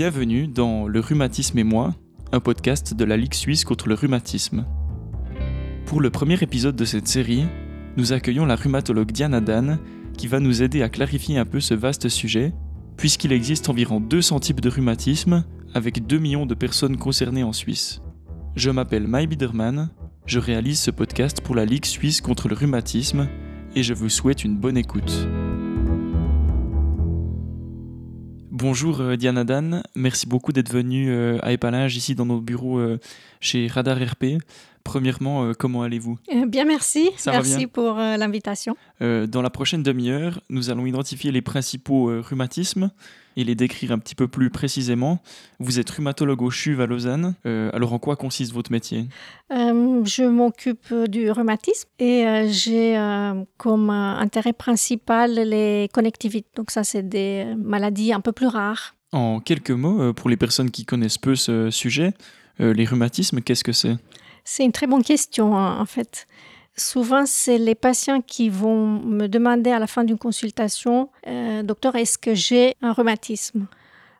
Bienvenue dans Le rhumatisme et moi, un podcast de la Ligue suisse contre le rhumatisme. Pour le premier épisode de cette série, nous accueillons la rhumatologue Diana Dan qui va nous aider à clarifier un peu ce vaste sujet, puisqu'il existe environ 200 types de rhumatisme avec 2 millions de personnes concernées en Suisse. Je m'appelle Mai Biederman, je réalise ce podcast pour la Ligue suisse contre le rhumatisme et je vous souhaite une bonne écoute. Bonjour euh, Diana Dan, merci beaucoup d'être venue euh, à Épalage ici dans nos bureaux euh, chez Radar RP. Premièrement, comment allez-vous? Bien, merci. merci pour l'invitation. dans la prochaine demi-heure, nous allons identifier les principaux rhumatismes et les décrire un petit peu plus précisément. Vous êtes rhumatologue au CHUV à Lausanne. alors en quoi consiste votre métier? Je m'occupe du rhumatisme et j'ai comme intérêt principal les connectivités. Donc ça, c'est des maladies un peu plus rares. En quelques mots, pour les personnes qui connaissent peu ce sujet, les rhumatismes, qu'est-ce que c'est? C'est une très bonne question, hein, en fait. Souvent, c'est les patients qui vont me demander à la fin d'une consultation, euh, docteur, est-ce que j'ai un rhumatisme?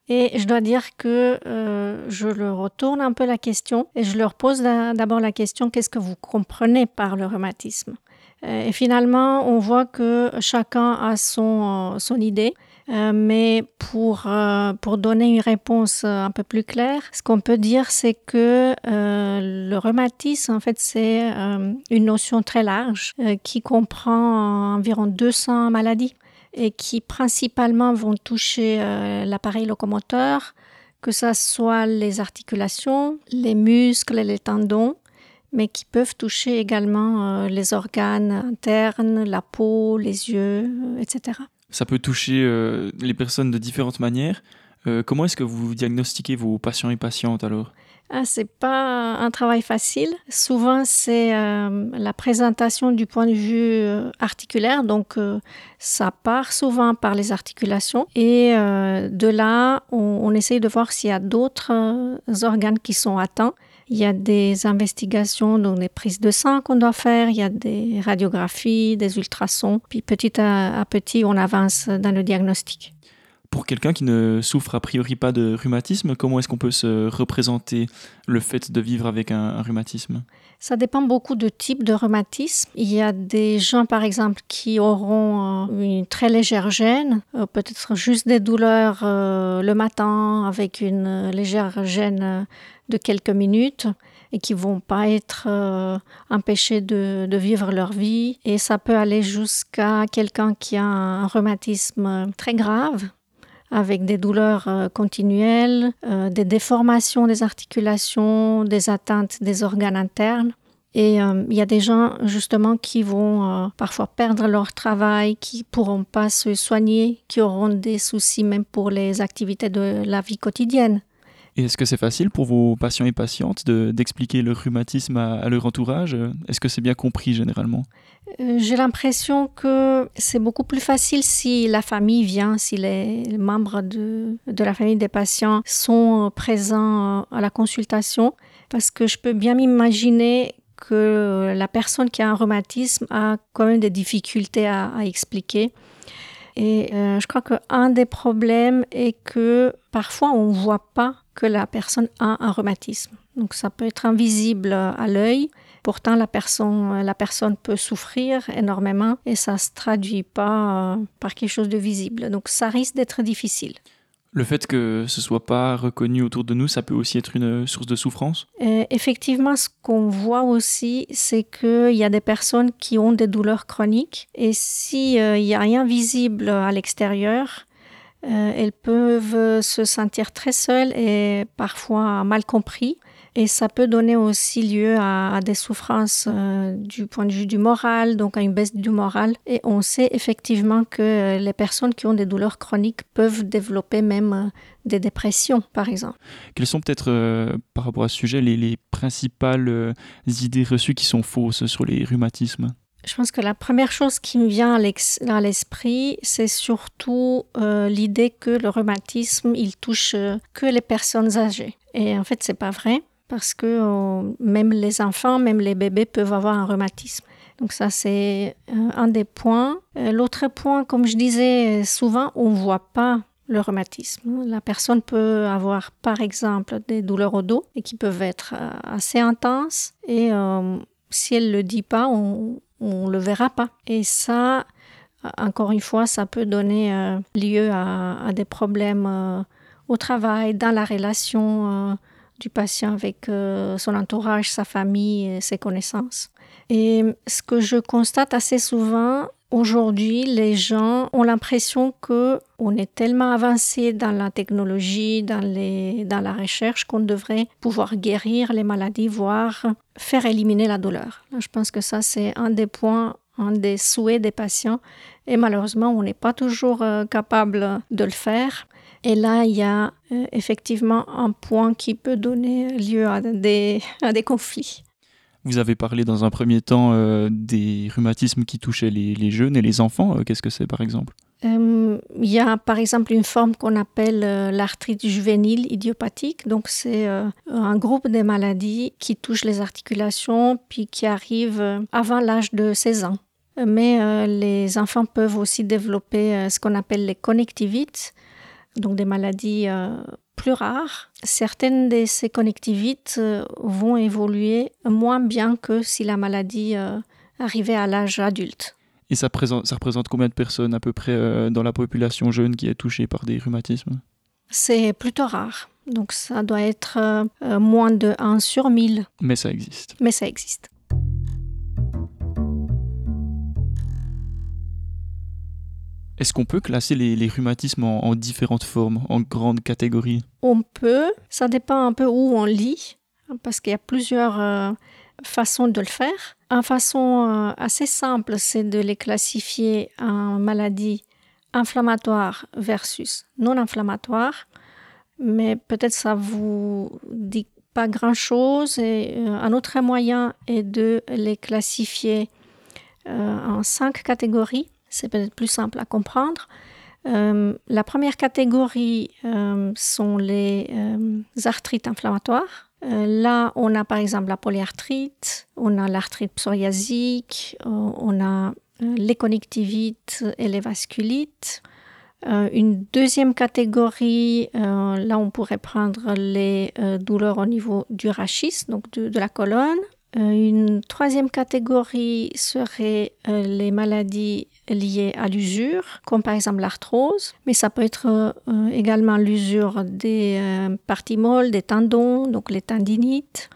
Et je dois dire que euh, je leur retourne un peu la question et je leur pose d'abord la question, qu'est-ce que vous comprenez par le rhumatisme? Euh, Et finalement, on voit que chacun a son, son idée. Euh, mais pour, euh, pour donner une réponse euh, un peu plus claire, ce qu'on peut dire, c'est que le rhumatisme, en fait, c'est une notion très large qui comprend environ 200 maladies et qui principalement vont toucher l'appareil locomoteur, que ce soit les articulations, les muscles les tendons, mais qui peuvent toucher également les organes internes, la peau, les yeux, etc ça peut toucher euh, les personnes de différentes manières. Euh, comment est-ce que vous diagnostiquez vos patients et patientes alors? Ah, c'est pas un travail facile. Souvent, c'est euh, la présentation du point de vue articulaire. Donc, ça part souvent par les articulations. Et de là, on, on, essaye de voir s'il y a d'autres organes qui sont atteints. Il y a des investigations, donc des prises de sang qu'on doit faire, il y a des radiographies, des ultrasons, puis petit à, petit, on avance dans le diagnostic. Pour quelqu'un qui ne souffre a priori pas de rhumatisme, comment est-ce qu'on peut se représenter le fait de vivre avec un, rhumatisme? Ça dépend beaucoup de types de rhumatisme. Il y a des gens, par exemple, qui auront euh, une très légère gêne, euh, peut-être juste des douleurs euh, le matin avec une légère gêne de quelques minutes et qui vont pas être empêchés de, vivre leur vie. Et ça peut aller jusqu'à quelqu'un qui a un rhumatisme très grave avec des douleurs euh, continuelles, euh, des déformations des articulations, des atteintes des organes internes. Et il y a des gens justement qui vont parfois perdre leur travail, qui pourront pas se soigner, qui auront des soucis même pour les activités de la vie quotidienne. Et est-ce que c'est facile pour vos patients et patientes d'expliquer le rhumatisme à, leur entourage? Est-ce que c'est bien compris généralement? Euh, J'ai l'impression que c'est beaucoup plus facile si la famille vient, si les membres de, de la famille des patients sont présents à la consultation, parce que je peux bien m'imaginer que la personne qui a un rhumatisme a quand même des difficultés à, expliquer. Et euh, je crois qu'un des problèmes est que parfois on ne voit pas que la personne a un rhumatisme. Donc ça peut être invisible à l'œil. Pourtant, la personne, la personne peut souffrir énormément et ça ne se traduit pas euh, par quelque chose de visible. Donc ça risque d'être difficile. Le fait que ce soit pas reconnu autour de nous, ça peut aussi être une source de souffrance? Euh, Effectivement, ce qu'on voit aussi, c'est qu'il y a des personnes qui ont des douleurs chroniques et s'il n'y a rien visible à l'extérieur, euh, elles peuvent se sentir très seules et parfois mal compris. Et ça peut donner aussi lieu à, des souffrances euh, du point de vue du moral, donc à une baisse du moral. Et on sait effectivement que les personnes qui ont des douleurs chroniques peuvent développer même euh, des dépressions, par exemple. Quelles sont peut-être, par rapport à ce sujet, les, les principales idées reçues qui sont fausses sur les rhumatismes? Je pense que la première chose qui me vient à l'esprit, c'est surtout euh, l'idée que le rhumatisme, il touche euh, que les personnes âgées. Et en fait, c'est pas vrai parce que euh, même les enfants, même les bébés peuvent avoir un rhumatisme. Donc ça, c'est un des points. L'autre point, comme je disais, souvent, on voit pas le rhumatisme. La personne peut avoir par exemple des douleurs au dos et qui peuvent être assez intenses et si elle ne le dit pas, on ne le verra pas. Et ça, encore une fois, ça peut donner euh, lieu à, des problèmes au travail, dans la relation du patient avec son entourage, sa famille et ses connaissances. Et ce que je constate assez souvent, Aujourd'hui, les gens ont l'impression que on est tellement avancé dans la technologie, dans, la recherche, qu'on devrait pouvoir guérir les maladies, voire faire éliminer la douleur. Je pense que ça, c'est un des points, un des souhaits des patients. Et malheureusement, on n'est pas toujours euh, capable de le faire. Et là, il y a euh, effectivement un point qui peut donner lieu à des conflits. Vous avez parlé dans un premier temps euh, des rhumatismes qui touchaient les, jeunes et les enfants. Euh, qu'est-ce que c'est par exemple? Euh, Il y a par exemple une forme qu'on appelle l'arthrite juvénile idiopathique. Donc c'est un groupe de maladies qui touchent les articulations puis qui arrivent avant l'âge de 16 ans. Mais les enfants peuvent aussi développer ce qu'on appelle les connectivites, donc des maladies plus rares. Certaines de ces connectivites euh, vont évoluer moins bien que si la maladie euh, arrivait à l'âge adulte. Et ça, ça, représente combien de personnes à peu près euh, dans la population jeune qui est touchée par des rhumatismes? C'est plutôt rare. Donc ça doit être moins de 1 sur 1000. Mais ça existe. Mais ça existe. Est-ce qu'on peut classer les, rhumatismes en, différentes formes, en grandes catégories? On peut, ça dépend un peu où on lit, parce qu'il y a plusieurs euh, façons de le faire. Une façon euh, assez simple, c'est de les classifier en maladies inflammatoires versus non inflammatoires, mais peut-être ça vous dit pas grand-chose. Et euh, un autre moyen est de les classifier en cinq catégories c'est peut-être plus simple à comprendre. Euh, la première catégorie euh, sont les euh, arthrites inflammatoires. là, on a par exemple la polyarthrite, on a l'arthrite psoriasique, on a les connectivites et les vasculites. une deuxième catégorie, là, on pourrait prendre les douleurs au niveau du rachis, donc de la colonne. Une troisième catégorie serait les maladies liées à l'usure, comme par exemple l'arthrose, mais ça peut être euh, également l'usure des euh, parties molles, des tendons, donc les tendinites.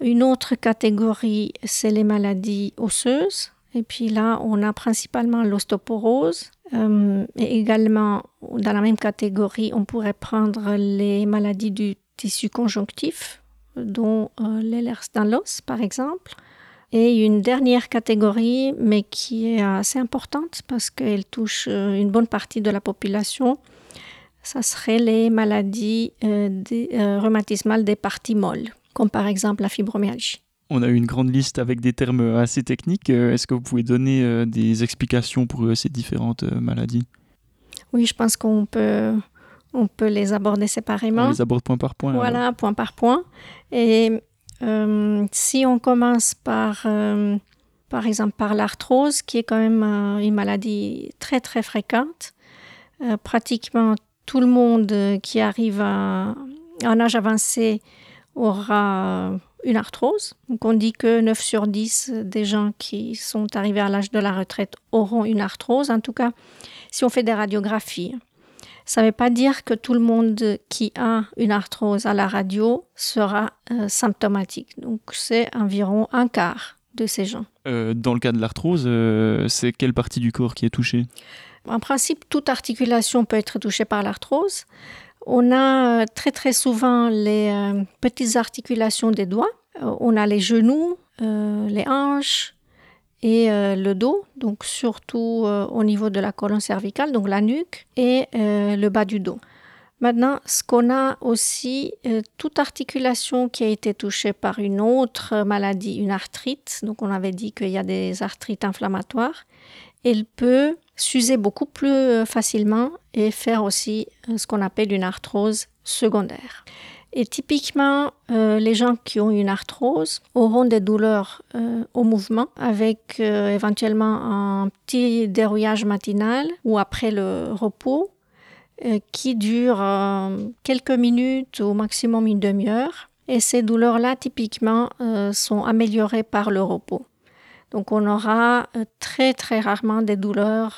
Une autre catégorie, c'est les maladies osseuses. Et puis là, on a principalement l'ostéoporose. Euh, et également, dans la même catégorie, on pourrait prendre les maladies du tissu conjonctif, dont l'Ehlers Danlos, par exemple. Et une dernière catégorie, mais qui est assez importante parce qu'elle touche euh, une bonne partie de la population, ça serait les maladies euh, des, euh, rhumatismales des parties molles, comme par exemple la fibromyalgie. On a eu une grande liste avec des termes assez techniques. Est-ce que vous pouvez donner des explications pour ces différentes maladies? Oui, je pense qu'on peut, on peut les aborder séparément. On les aborde point par point. Voilà, point par point. Et euh, si on commence par, euh, par exemple, par l'arthrose, qui est quand même euh, une maladie très très fréquente, pratiquement tout le monde qui arrive à un âge avancé aura une arthrose. Donc on dit que 9 sur 10 des gens qui sont arrivés à l'âge de la retraite auront une arthrose. En tout cas, si on fait des radiographies, ça ne veut pas dire que tout le monde qui a une arthrose à la radio sera euh, symptomatique. Donc c'est environ un quart de ces gens. Euh, dans le cas de l'arthrose, euh, c'est quelle partie du corps qui est touchée? En principe, toute articulation peut être touchée par l'arthrose. On a très très souvent les petites articulations des doigts. on a les genoux, les hanches, et euh, le dos, donc surtout euh, au niveau de la colonne cervicale, donc la nuque et euh, le bas du dos. Maintenant, ce qu'on a aussi, toute articulation qui a été touchée par une autre maladie, une arthrite, donc on avait dit qu'il y a des arthrites inflammatoires, elle peut s'user beaucoup plus facilement et faire aussi ce qu'on appelle une arthrose secondaire. Et typiquement, euh, les gens qui ont une arthrose auront des douleurs euh, au mouvement avec euh, éventuellement un petit dérouillage matinal ou après le repos. qui durent quelques minutes, au maximum une demi-heure. Et ces douleurs-là, typiquement, sont améliorées par le repos. Donc on aura très très rarement des douleurs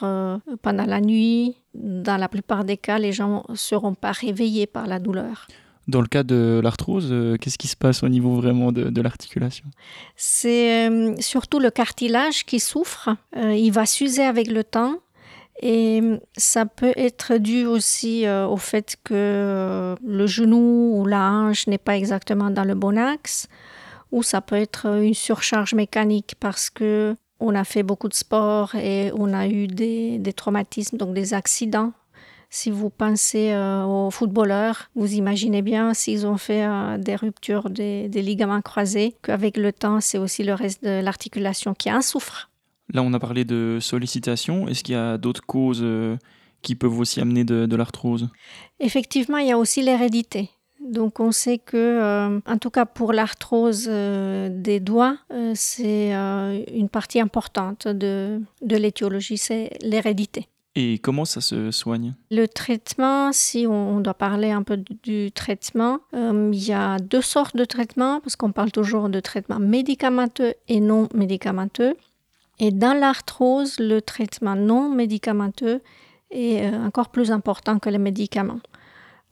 pendant la nuit. Dans la plupart des cas, les gens ne seront pas réveillés par la douleur. Dans le cas de l'arthrose, euh, qu'est-ce qui se passe au niveau vraiment de, l'articulation? C'est euh, surtout le cartilage qui souffre. Euh, il va s'user avec le temps. Et ça peut être dû aussi au fait que le genou ou la hanche n'est pas exactement dans le bon axe, ou ça peut être une surcharge mécanique parce que on a fait beaucoup de sport et on a eu des, des traumatismes, donc des accidents si vous pensez euh, aux footballeurs, vous imaginez bien s'ils ont fait euh, des ruptures des, ligaments croisés, qu'avec le temps, c'est aussi le reste de l'articulation qui en souffre. Là, on a parlé de sollicitation. Est-ce qu'il y a d'autres causes euh, qui peuvent aussi amener de, l'arthrose? Effectivement, il y a aussi l'hérédité. Donc on sait que, en tout cas pour l'arthrose des doigts, c'est une partie importante de l'étiologie, c'est l'hérédité. Et comment ça se soigne Le traitement, si on doit parler un peu du traitement, euh, il y a deux sortes de traitements, parce qu'on parle toujours de traitement médicamenteux et non médicamenteux. Et dans l'arthrose, le traitement non médicamenteux est euh, encore plus important que les médicaments.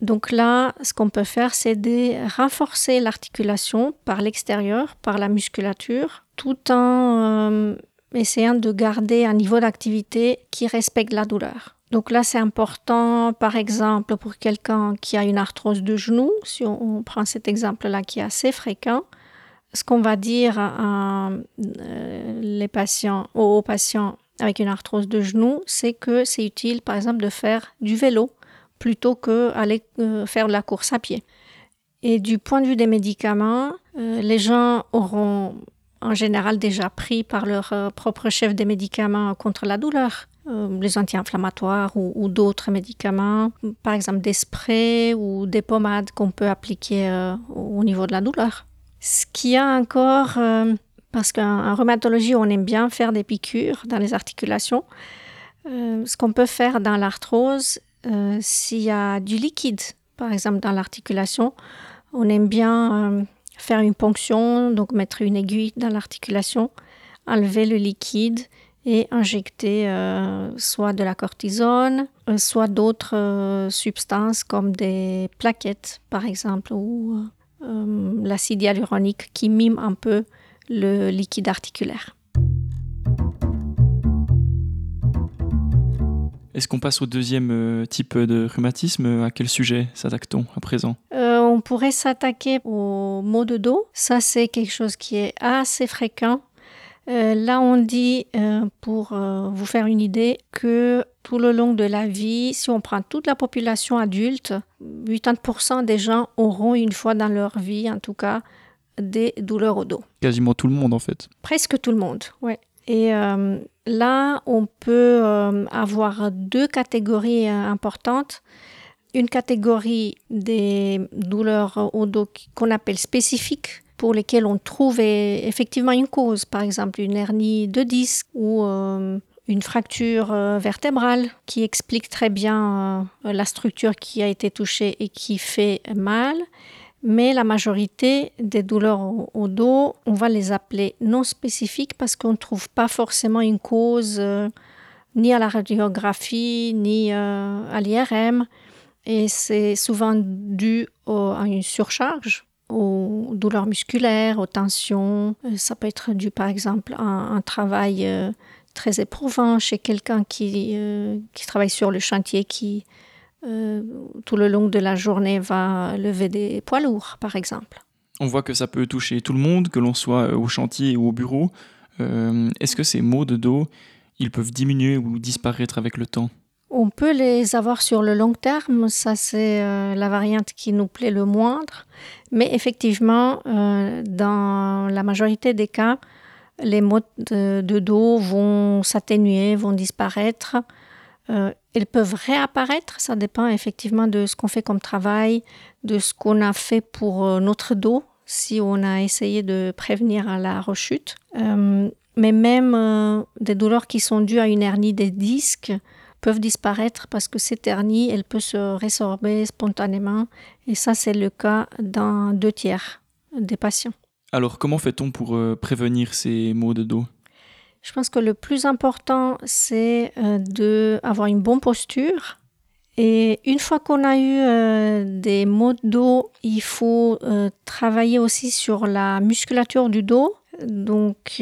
Donc là, ce qu'on peut faire, c'est de renforcer l'articulation par l'extérieur, par la musculature, tout en euh, essayant de garder un niveau d'activité qui respecte la douleur. Donc là, c'est important, par exemple, pour quelqu'un qui a une arthrose de genou, si on, prend cet exemple-là qui est assez fréquent, ce qu'on va dire euh, les patients, aux patients avec une arthrose de genou, c'est que c'est utile, par exemple, de faire du vélo plutôt que d'aller euh, faire de la course à pied. Et du point de vue des médicaments, euh, les gens auront en général déjà pris par leur euh, propre chef des médicaments contre la douleur. Euh, les anti-inflammatoires ou, d'autres médicaments, par exemple des sprays ou des pommades qu'on peut appliquer euh, au niveau de la douleur. Ce qu'il y a encore, parce qu'en rhumatologie, on aime bien faire des piqûres dans les articulations, ce qu'on peut faire dans l'arthrose, s'il y a du liquide, par exemple dans l'articulation, on aime bien faire une ponction, donc mettre une aiguille dans l'articulation, enlever le liquide et injecter euh, soit de la cortisone, euh, soit d'autres euh, substances comme des plaquettes par exemple ou l'acide hyaluronique qui mime un peu le liquide articulaire. Est-ce qu'on passe au deuxième type de rhumatisme? À quel sujet s'attaque-t-on à présent? On pourrait s'attaquer au maux de dos. Ça, c'est quelque chose qui est assez fréquent. Euh, là, on dit, pour vous faire une idée, que tout le long de la vie, si on prend toute la population adulte, 80% des gens auront une fois dans leur vie, en tout cas, des douleurs au dos. Quasiment tout le monde, en fait. Presque tout le monde, oui. Et euh, là, on peut euh, avoir deux catégories euh, importantes. Une catégorie des douleurs au dos qu'on appelle spécifiques, pour lesquelles on trouve effectivement une cause, par exemple une hernie de disque ou une fracture vertébrale qui explique très bien la structure qui a été touchée et qui fait mal. Mais la majorité des douleurs au, dos, on va les appeler non spécifiques parce qu'on ne trouve pas forcément une cause euh, ni à la radiographie ni euh, à l'IRM. Et c'est souvent dû à une surcharge, aux douleurs musculaires, aux tensions. Euh, ça peut être dû par exemple à un travail très éprouvant chez quelqu'un qui, qui travaille sur le chantier, qui euh, tout le long de la journée va lever des poids lourds, par exemple. On voit que ça peut toucher tout le monde, que l'on soit au chantier ou au bureau. Euh, est-ce que ces maux de dos, ils peuvent diminuer ou disparaître avec le temps? On peut les avoir sur le long terme, ça c'est euh, la variante qui nous plaît le moindre. Mais effectivement, dans la majorité des cas, les maux de dos vont s'atténuer, vont disparaître. Euh, elles peuvent réapparaître, ça dépend effectivement de ce qu'on fait comme travail, de ce qu'on a fait pour euh, notre dos, si on a essayé de prévenir la rechute. Euh, mais même des douleurs qui sont dues à une hernie des disques peuvent disparaître parce que cette hernie, elle peut se résorber spontanément. Et ça, c'est le cas dans deux tiers des patients. Alors, comment fait-on pour euh, prévenir ces maux de dos? Je pense que le plus important, c'est euh, d'avoir une bonne posture. Et une fois qu'on a eu euh, des maux de dos, il faut travailler aussi sur la musculature du dos. Donc,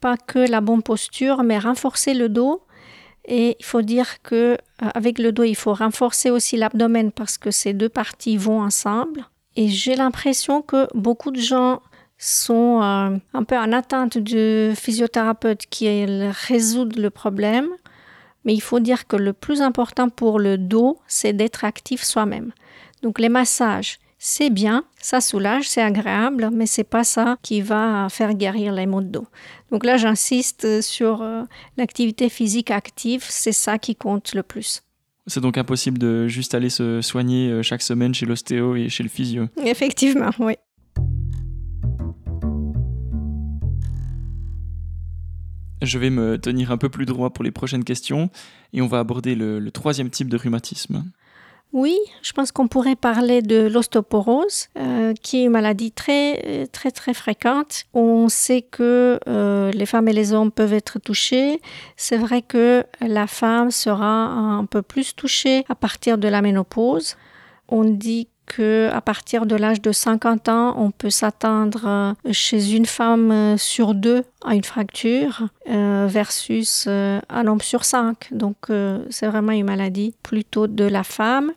pas que la bonne posture, mais renforcer le dos. Et il faut dire que avec le dos, il faut renforcer aussi l'abdomen parce que ces deux parties vont ensemble. Et j'ai l'impression que beaucoup de gens sont euh, un peu en attente de physiothérapeutes qui résoudent le problème. Mais il faut dire que le plus important pour le dos, c'est d'être actif soi-même. Donc les massages, c'est bien, ça soulage, c'est agréable, mais c'est pas ça qui va faire guérir les maux de dos. Donc là, j'insiste sur euh, l'activité physique active, c'est ça qui compte le plus. C'est donc impossible de juste aller se soigner euh, chaque semaine chez l'ostéo et chez le physio. Effectivement, oui. Je vais me tenir un peu plus droit pour les prochaines questions et on va aborder le, troisième type de rhumatisme. Oui, je pense qu'on pourrait parler de l'ostéoporose, euh, qui est une maladie très, très, très fréquente. On sait que euh, les femmes et les hommes peuvent être touchés. C'est vrai que la femme sera un peu plus touchée à partir de la ménopause. On dit que à partir de l'âge de 50 ans, on peut s'attendre euh, chez une femme euh, sur deux à une fracture euh, versus un homme sur cinq. Donc c'est vraiment une maladie plutôt de la femme.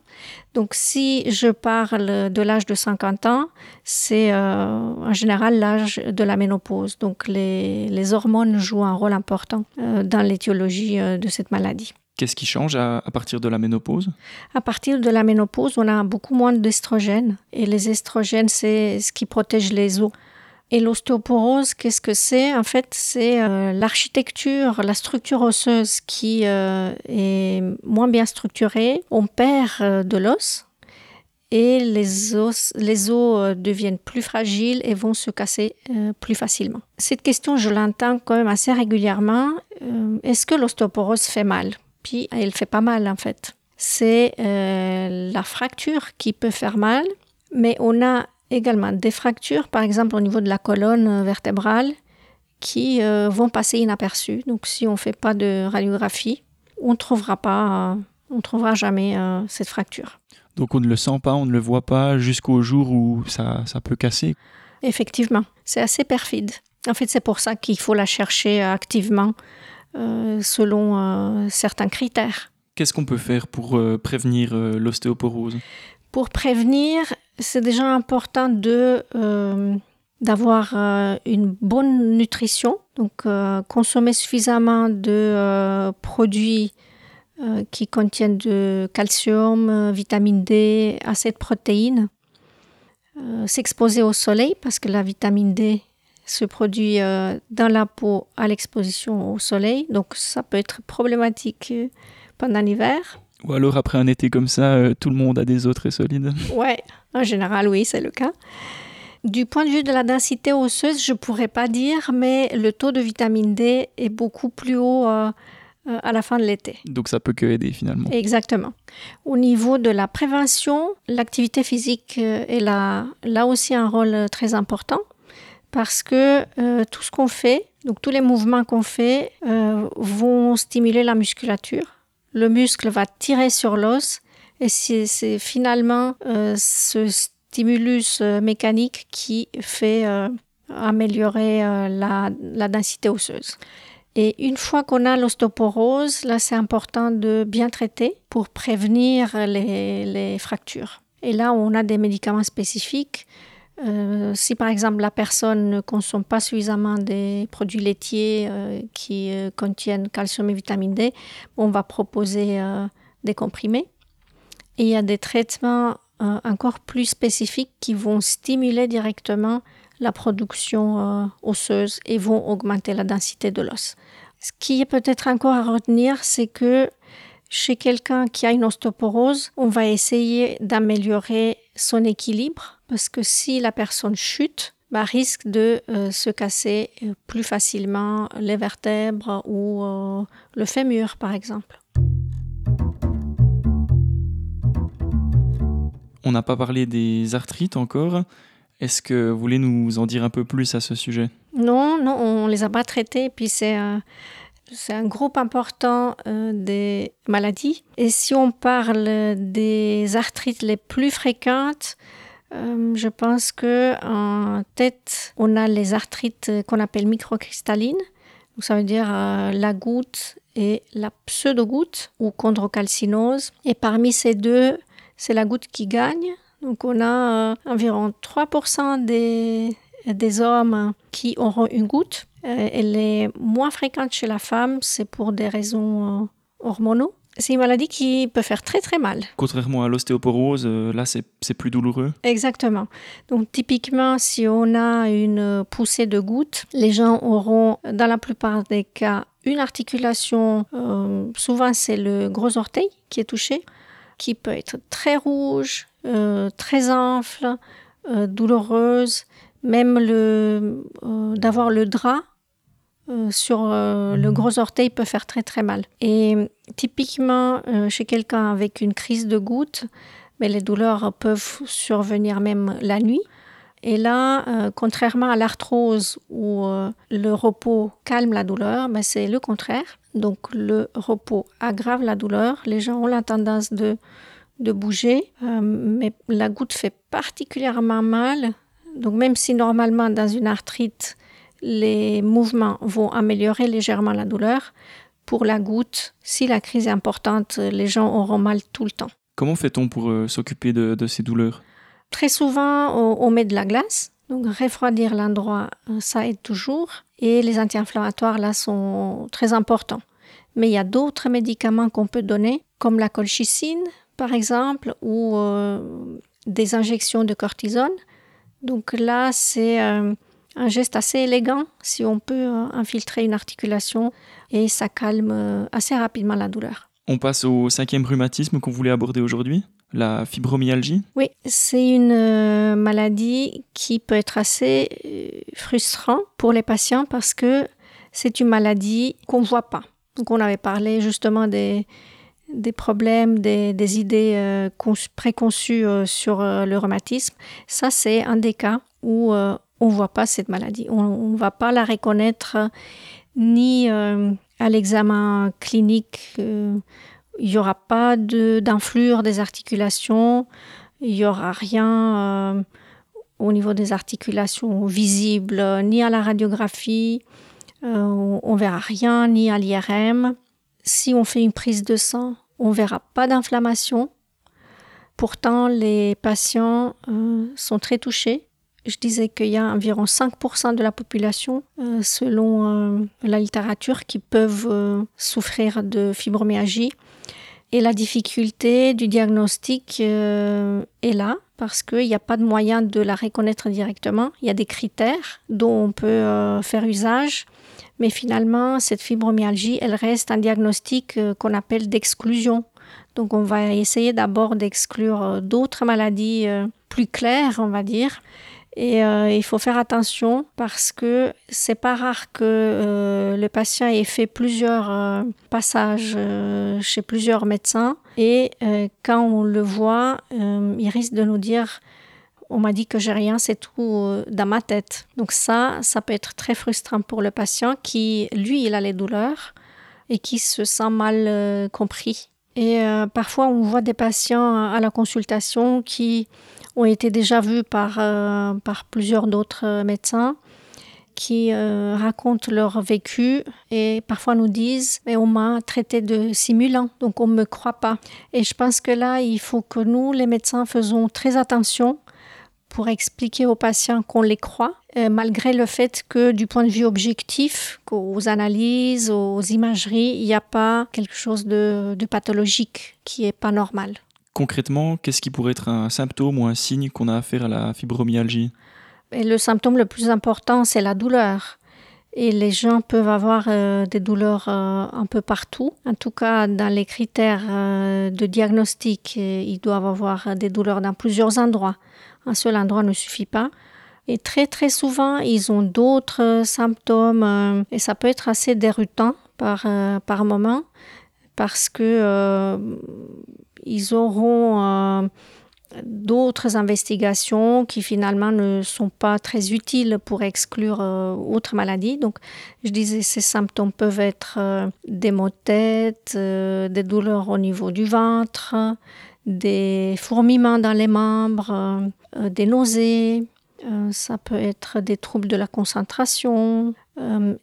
Donc si je parle de l'âge de 50 ans, c'est en général l'âge de la ménopause. Donc les, les, hormones jouent un rôle important dans l'étiologie de cette maladie. Qu'est-ce qui change à, partir de la ménopause? À partir de la ménopause, on a beaucoup moins d'estrogènes. Et les estrogènes, c'est ce qui protège les os. Et l'ostéoporose, qu'est-ce que c'est? En fait, c'est euh, l'architecture, la structure osseuse qui euh, est moins bien structurée. On perd euh, de l'os et les os, les os deviennent plus fragiles et vont se casser plus facilement. Cette question, je l'entends quand même assez régulièrement. Est-ce que l'ostéoporose fait mal? Puis elle fait pas mal en fait. C'est euh, la fracture qui peut faire mal, mais on a également des fractures, par exemple au niveau de la colonne vertébrale, qui euh, vont passer inaperçues. Donc si on ne fait pas de radiographie, on ne trouvera pas, euh, on trouvera jamais cette fracture. Donc on ne le sent pas, on ne le voit pas jusqu'au jour où ça, ça peut casser? Effectivement, c'est assez perfide. En fait, c'est pour ça qu'il faut la chercher activement euh, selon euh, certains critères. Qu'est-ce qu'on peut faire pour euh, prévenir l'ostéoporose? Pour prévenir, c'est déjà important de d'avoir une bonne nutrition, donc consommer suffisamment de produits qui contiennent de calcium, vitamine D, assez de protéines, s'exposer au soleil parce que la vitamine D se produit euh, dans la peau à l'exposition au soleil, donc ça peut être problématique euh, pendant l'hiver. Ou alors après un été comme ça, euh, tout le monde a des os très solides. Ouais, en général oui, c'est le cas. Du point de vue de la densité osseuse, je pourrais pas dire, mais le taux de vitamine D est beaucoup plus haut à la fin de l'été. Donc ça peut que aider finalement. Exactement. Au niveau de la prévention, l'activité physique est là, là aussi un rôle très important parce que euh, tout ce qu'on fait, donc tous les mouvements qu'on fait, euh, vont stimuler la musculature. Le muscle va tirer sur l'os et c'est finalement euh, ce stimulus mécanique qui fait améliorer la, densité osseuse. Et une fois qu'on a l'ostéoporose, là c'est important de bien traiter pour prévenir les fractures. Et là, on a des médicaments spécifiques euh, si par exemple la personne ne consomme pas suffisamment des produits laitiers euh, qui euh, contiennent calcium et vitamine D, on va proposer des comprimés. Et il y a des traitements encore plus spécifiques qui vont stimuler directement la production osseuse et vont augmenter la densité de l'os. Ce qui est peut-être encore à retenir, c'est que chez quelqu'un qui a une ostéoporose, on va essayer d'améliorer son équilibre, parce que si la personne chute, bah, risque de euh, se casser euh, plus facilement les vertèbres ou euh, le fémur, par exemple. On n'a pas parlé des arthrites encore. Est-ce que vous voulez nous en dire un peu plus à ce sujet? Non, non, on ne les a pas traités. Puis c'est, c'est un groupe important euh, des maladies. Et si on parle des arthrites les plus fréquentes, euh, je pense que en tête, on a les arthrites qu'on appelle microcristallines. Donc ça veut dire euh, la goutte et la pseudogoutte ou chondrocalcinose. Et parmi ces deux, c'est la goutte qui gagne. Donc on a environ 3% des, des hommes qui auront une goutte. Euh, elle est moins fréquente chez la femme, c'est pour des raisons euh, hormonaux. C'est une maladie qui peut faire très très mal. Contrairement à l'ostéoporose, euh, là c'est plus douloureux. Exactement. Donc typiquement, si on a une poussée de gouttes, les gens auront dans la plupart des cas une articulation, euh, souvent c'est le gros orteil qui est touché, qui peut être très rouge, très euh, douloureuse, même le euh, d'avoir le drap euh, sur euh, le gros orteil peut faire très très mal. Et typiquement chez quelqu'un avec une crise de goutte, mais les douleurs peuvent survenir même la nuit. Et là, euh, contrairement à l'arthrose où euh, le repos calme la douleur, ben, c'est le contraire. Donc le repos aggrave la douleur. Les gens ont la tendance de, de bouger, euh, mais la goutte fait particulièrement mal. Donc même si normalement dans une arthrite, les mouvements vont améliorer légèrement la douleur, pour la goutte, si la crise est importante, les gens auront mal tout le temps. Comment fait-on pour euh, s'occuper de, de ces douleurs? Très souvent, on, on met de la glace. Donc refroidir l'endroit, euh, ça aide toujours. Et les anti-inflammatoires, là, sont très importants. Mais il y a d'autres médicaments qu'on peut donner, comme la colchicine, par exemple, ou euh, des injections de cortisone. Donc là, c'est euh, un geste assez élégant si on peut euh, infiltrer une articulation et ça calme euh, assez rapidement la douleur. On passe au cinquième rhumatisme qu'on voulait aborder aujourd'hui, la fibromyalgie. Oui, c'est une maladie qui peut être assez frustrant pour les patients parce que c'est une maladie qu'on ne voit pas. Donc on avait parlé justement des, des problèmes, des, idées euh, conç- préconçues euh, sur euh, le rhumatisme. Ça, c'est un des cas où on ne voit pas cette maladie. On ne va pas la reconnaître ni à l'examen clinique. il n'y aura pas d'influre des articulations. Il n'y aura rien au niveau des articulations visibles, ni à la radiographie. On ne verra rien, ni à l'IRM. Si on fait une prise de sang, on verra pas d'inflammation. Pourtant, les patients euh, sont très touchés. Je disais qu'il y a environ 5% de la population, euh, selon euh, la littérature, qui peuvent souffrir de fibromyalgie. Et la difficulté du diagnostic est là parce qu'il n'y a pas de moyen de la reconnaître directement. Il y a des critères dont on peut faire usage, mais finalement, cette fibromyalgie, elle reste un diagnostic euh, qu'on appelle d'exclusion. Donc, on va essayer d'abord d'exclure euh, d'autres maladies euh, plus claires, on va dire. Et il faut faire attention parce que c'est pas rare que le patient ait fait plusieurs passages chez plusieurs médecins et quand on le voit, il risque de nous dire on m'a dit que j'ai rien, c'est tout euh, dans ma tête. Donc ça, ça peut être très frustrant pour le patient qui, lui, il a les douleurs et qui se sent mal euh, compris. Et euh, parfois, on voit des patients à la consultation qui ont été déjà vus par, par plusieurs d'autres médecins qui racontent leur vécu et parfois nous disent mais on m'a traité de simulant donc on ne me croit pas et je pense que là il faut que nous les médecins faisons très attention pour expliquer aux patients qu'on les croit euh, malgré le fait que du point de vue objectif aux analyses aux imageries il n'y a pas quelque chose de, de pathologique qui est pas normal Concrètement, qu'est-ce qui pourrait être un symptôme ou un signe qu'on a affaire à la fibromyalgie? Et le symptôme le plus important, c'est la douleur. Et les gens peuvent avoir euh, des douleurs euh, un peu partout. En tout cas, dans les critères euh, de diagnostic, ils doivent avoir des douleurs dans plusieurs endroits. Un seul endroit ne suffit pas. Et très très souvent, ils ont d'autres symptômes et ça peut être assez déroutant par, par moment parce que ils auront d'autres investigations qui finalement ne sont pas très utiles pour exclure euh, autres maladies. Donc, je disais, ces symptômes peuvent être euh, des maux de tête, euh, des douleurs au niveau du ventre, des fourmillements dans les membres, des nausées. ça peut être des troubles de la concentration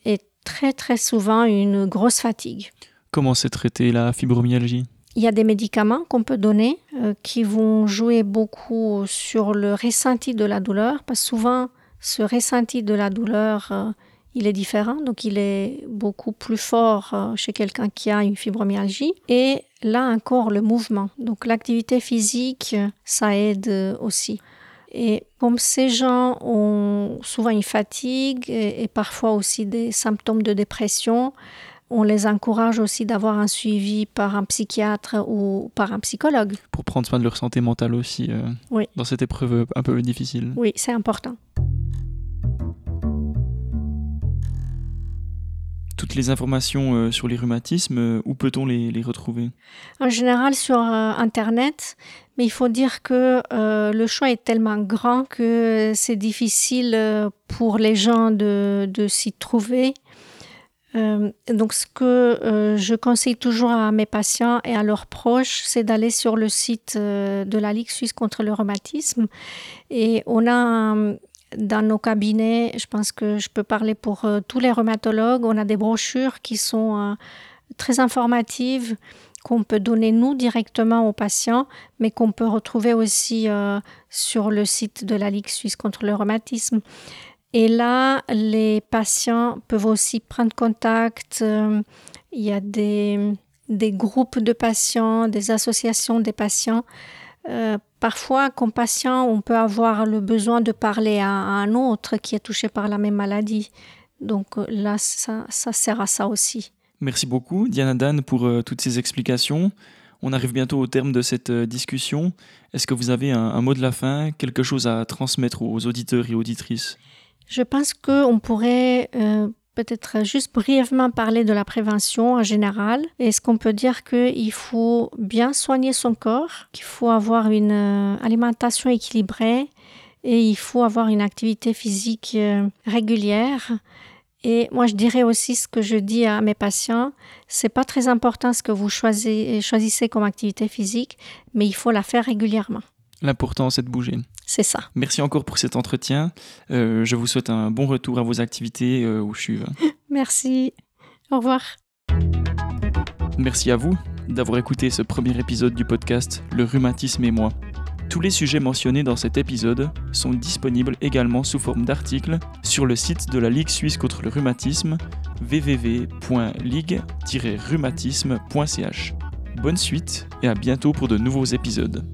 et très très souvent une grosse fatigue. Comment c'est traité la fibromyalgie? Il y a des médicaments qu'on peut donner euh, qui vont jouer beaucoup sur le ressenti de la douleur, parce que souvent, ce ressenti de la douleur, euh, il est différent, donc il est beaucoup plus fort euh, chez quelqu'un qui a une fibromyalgie. Et là encore, le mouvement. Donc l'activité physique, ça aide aussi. Et comme ces gens ont souvent une fatigue et parfois aussi des symptômes de dépression, on les encourage aussi d'avoir un suivi par un psychiatre ou par un psychologue. Pour prendre soin de leur santé mentale aussi euh, dans cette épreuve un peu difficile. Oui, c'est important. Toutes les informations euh, sur les rhumatismes, euh, où peut-on les, retrouver? En général sur Internet, mais il faut dire que le choix est tellement grand que c'est difficile pour les gens de s'y trouver. Euh, donc, ce que euh, je conseille toujours à mes patients et à leurs proches, c'est d'aller sur le site euh, de la Ligue suisse contre le rhumatisme. Et on a dans nos cabinets, je pense que je peux parler pour tous les rhumatologues, on a des brochures qui sont très informatives qu'on peut donner nous directement aux patients, mais qu'on peut retrouver aussi sur le site de la Ligue suisse contre le rhumatisme. Et là, les patients peuvent aussi prendre contact. Euh, il y a des, des, groupes de patients, des associations des patients. Euh, parfois, comme patient, on peut avoir le besoin de parler à, un autre qui est touché par la même maladie. Donc euh, là, ça, ça sert à ça aussi. Merci beaucoup, Diana Dan, pour toutes ces explications. On arrive bientôt au terme de cette discussion. Est-ce que vous avez un, mot de la fin, quelque chose à transmettre aux auditeurs et auditrices? Je pense qu'on pourrait euh, peut-être juste brièvement parler de la prévention en général. Est-ce qu'on peut dire qu'il faut bien soigner son corps, qu'il faut avoir une euh, alimentation équilibrée et il faut avoir une activité physique euh, régulière? Et moi, je dirais aussi ce que je dis à mes patients, c'est pas très important ce que vous choisissez, choisissez comme activité physique, mais il faut la faire régulièrement. L'important, c'est de bouger. C'est ça. Merci encore pour cet entretien. Euh, je vous souhaite un bon retour à vos activités euh, au CHUV. Merci. Au revoir. Merci à vous d'avoir écouté ce premier épisode du podcast Le rhumatisme et moi. Tous les sujets mentionnés dans cet épisode sont disponibles également sous forme d'articles sur le site de la Ligue suisse contre le rhumatisme www.ligue-rhumatisme.ch. Bonne suite et à bientôt pour de nouveaux épisodes.